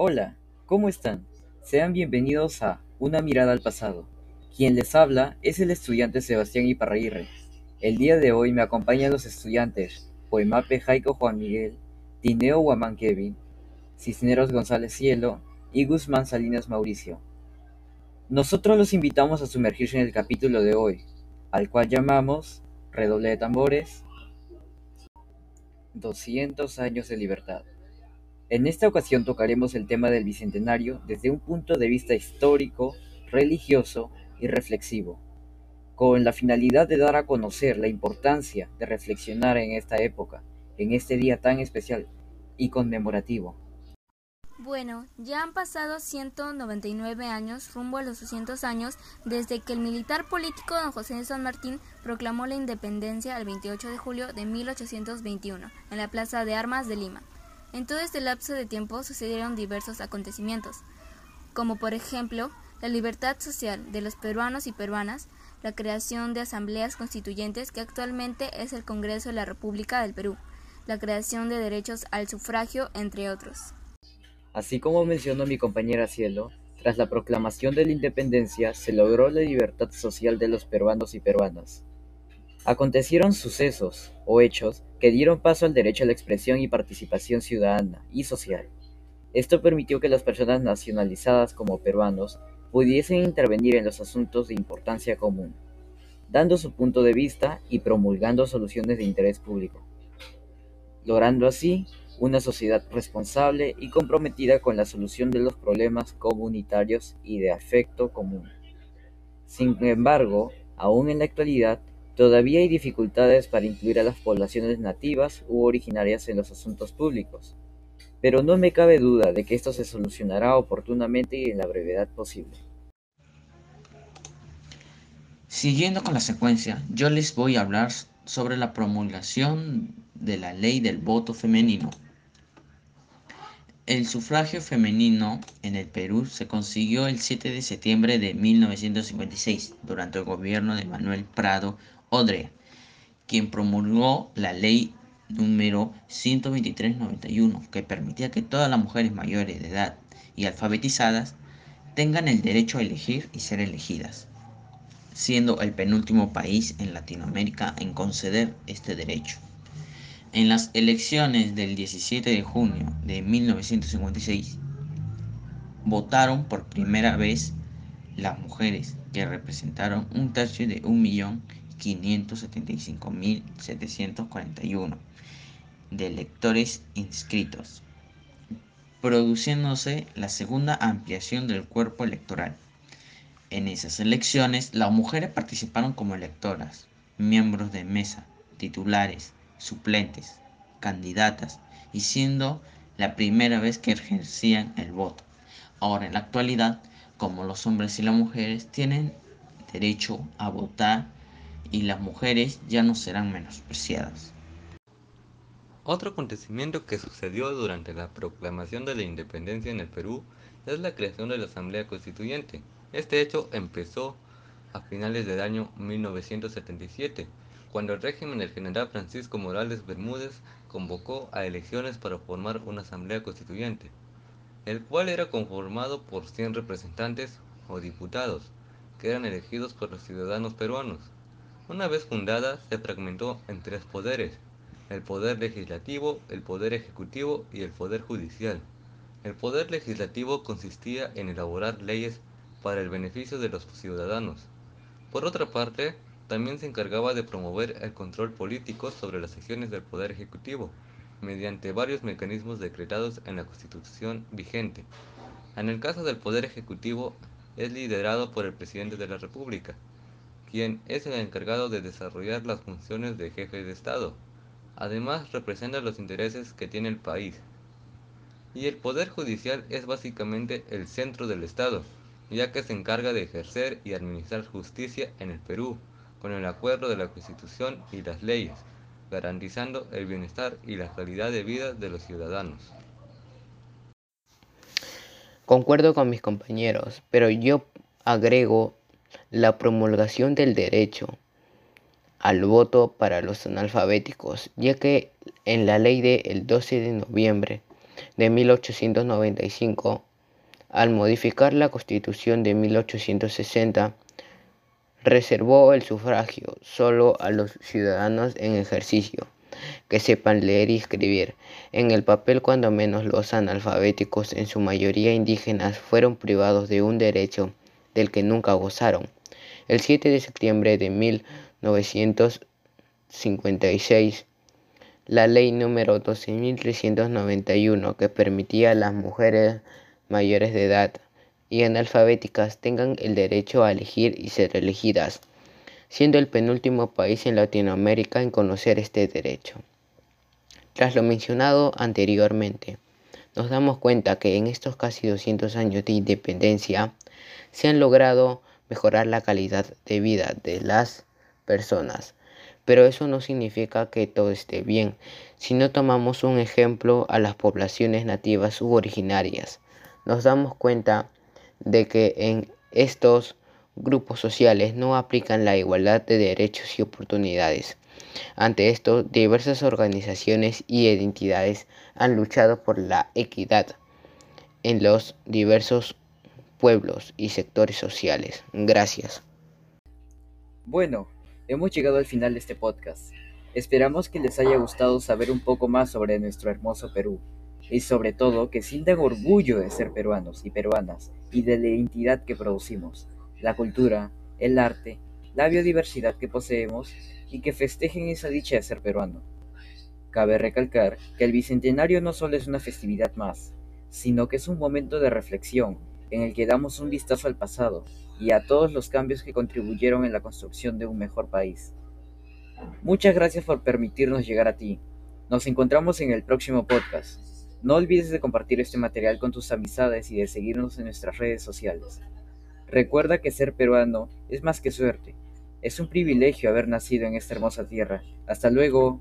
Hola, ¿cómo están? Sean bienvenidos a Una mirada al pasado. Quien les habla es el estudiante Sebastián Iparraguirre. El día de hoy me acompañan los estudiantes Poemape Jaico Juan Miguel, Tineo Guamán Kevin, Cisneros González Cielo y Guzmán Salinas Mauricio. Nosotros los invitamos a sumergirse en el capítulo de hoy, al cual llamamos Redoble de tambores 200 años de libertad. En esta ocasión tocaremos el tema del Bicentenario desde un punto de vista histórico, religioso y reflexivo, con la finalidad de dar a conocer la importancia de reflexionar en esta época, en este día tan especial y conmemorativo. Bueno, ya han pasado 199 años rumbo a los 200 años desde que el militar político don José de San Martín proclamó la independencia el 28 de julio de 1821 en la Plaza de Armas de Lima. En todo este lapso de tiempo sucedieron diversos acontecimientos, como por ejemplo la libertad social de los peruanos y peruanas, la creación de asambleas constituyentes que actualmente es el Congreso de la República del Perú, la creación de derechos al sufragio, entre otros. Así como mencionó mi compañera Cielo, tras la proclamación de la independencia se logró la libertad social de los peruanos y peruanas. Acontecieron sucesos o hechos que dieron paso al derecho a la expresión y participación ciudadana y social. Esto permitió que las personas nacionalizadas como peruanos pudiesen intervenir en los asuntos de importancia común, dando su punto de vista y promulgando soluciones de interés público, logrando así una sociedad responsable y comprometida con la solución de los problemas comunitarios y de afecto común. Sin embargo, aún en la actualidad, Todavía hay dificultades para incluir a las poblaciones nativas u originarias en los asuntos públicos, pero no me cabe duda de que esto se solucionará oportunamente y en la brevedad posible. Siguiendo con la secuencia, yo les voy a hablar sobre la promulgación de la ley del voto femenino. El sufragio femenino en el Perú se consiguió el 7 de septiembre de 1956 durante el gobierno de Manuel Prado Odrea, quien promulgó la ley número 12391 que permitía que todas las mujeres mayores de edad y alfabetizadas tengan el derecho a elegir y ser elegidas, siendo el penúltimo país en Latinoamérica en conceder este derecho. En las elecciones del 17 de junio de 1956, votaron por primera vez las mujeres que representaron un tercio de un millón 575.741 de electores inscritos, produciéndose la segunda ampliación del cuerpo electoral. En esas elecciones, las mujeres participaron como electoras, miembros de mesa, titulares, suplentes, candidatas y siendo la primera vez que ejercían el voto. Ahora en la actualidad, como los hombres y las mujeres tienen derecho a votar y las mujeres ya no serán menospreciadas. Otro acontecimiento que sucedió durante la proclamación de la independencia en el Perú es la creación de la Asamblea Constituyente. Este hecho empezó a finales del año 1977, cuando el régimen del general Francisco Morales Bermúdez convocó a elecciones para formar una Asamblea Constituyente, el cual era conformado por 100 representantes o diputados, que eran elegidos por los ciudadanos peruanos. Una vez fundada, se fragmentó en tres poderes, el poder legislativo, el poder ejecutivo y el poder judicial. El poder legislativo consistía en elaborar leyes para el beneficio de los ciudadanos. Por otra parte, también se encargaba de promover el control político sobre las acciones del poder ejecutivo, mediante varios mecanismos decretados en la Constitución vigente. En el caso del poder ejecutivo, es liderado por el presidente de la República, quien es el encargado de desarrollar las funciones de jefe de Estado. Además, representa los intereses que tiene el país. Y el Poder Judicial es básicamente el centro del Estado, ya que se encarga de ejercer y administrar justicia en el Perú, con el acuerdo de la Constitución y las leyes, garantizando el bienestar y la calidad de vida de los ciudadanos. Concuerdo con mis compañeros, pero yo agrego la promulgación del derecho al voto para los analfabéticos, ya que en la ley del 12 de noviembre de 1895, al modificar la Constitución de 1860, reservó el sufragio solo a los ciudadanos en ejercicio que sepan leer y escribir. En el papel, cuando menos los analfabéticos, en su mayoría indígenas, fueron privados de un derecho del que nunca gozaron. El 7 de septiembre de 1956, la ley número 12.391 que permitía a las mujeres mayores de edad y analfabéticas tengan el derecho a elegir y ser elegidas siendo el penúltimo país en Latinoamérica en conocer este derecho. Tras lo mencionado anteriormente, nos damos cuenta que en estos casi 200 años de independencia se han logrado mejorar la calidad de vida de las personas. Pero eso no significa que todo esté bien. Si no tomamos un ejemplo a las poblaciones nativas u originarias, nos damos cuenta de que en estos grupos sociales no aplican la igualdad de derechos y oportunidades. Ante esto, diversas organizaciones y entidades han luchado por la equidad en los diversos pueblos y sectores sociales. Gracias. Bueno, hemos llegado al final de este podcast. Esperamos que les haya gustado saber un poco más sobre nuestro hermoso Perú y sobre todo que sientan orgullo de ser peruanos y peruanas y de la identidad que producimos la cultura, el arte, la biodiversidad que poseemos y que festejen esa dicha de ser peruano. Cabe recalcar que el Bicentenario no solo es una festividad más, sino que es un momento de reflexión en el que damos un vistazo al pasado y a todos los cambios que contribuyeron en la construcción de un mejor país. Muchas gracias por permitirnos llegar a ti. Nos encontramos en el próximo podcast. No olvides de compartir este material con tus amistades y de seguirnos en nuestras redes sociales. Recuerda que ser peruano es más que suerte. Es un privilegio haber nacido en esta hermosa tierra. Hasta luego.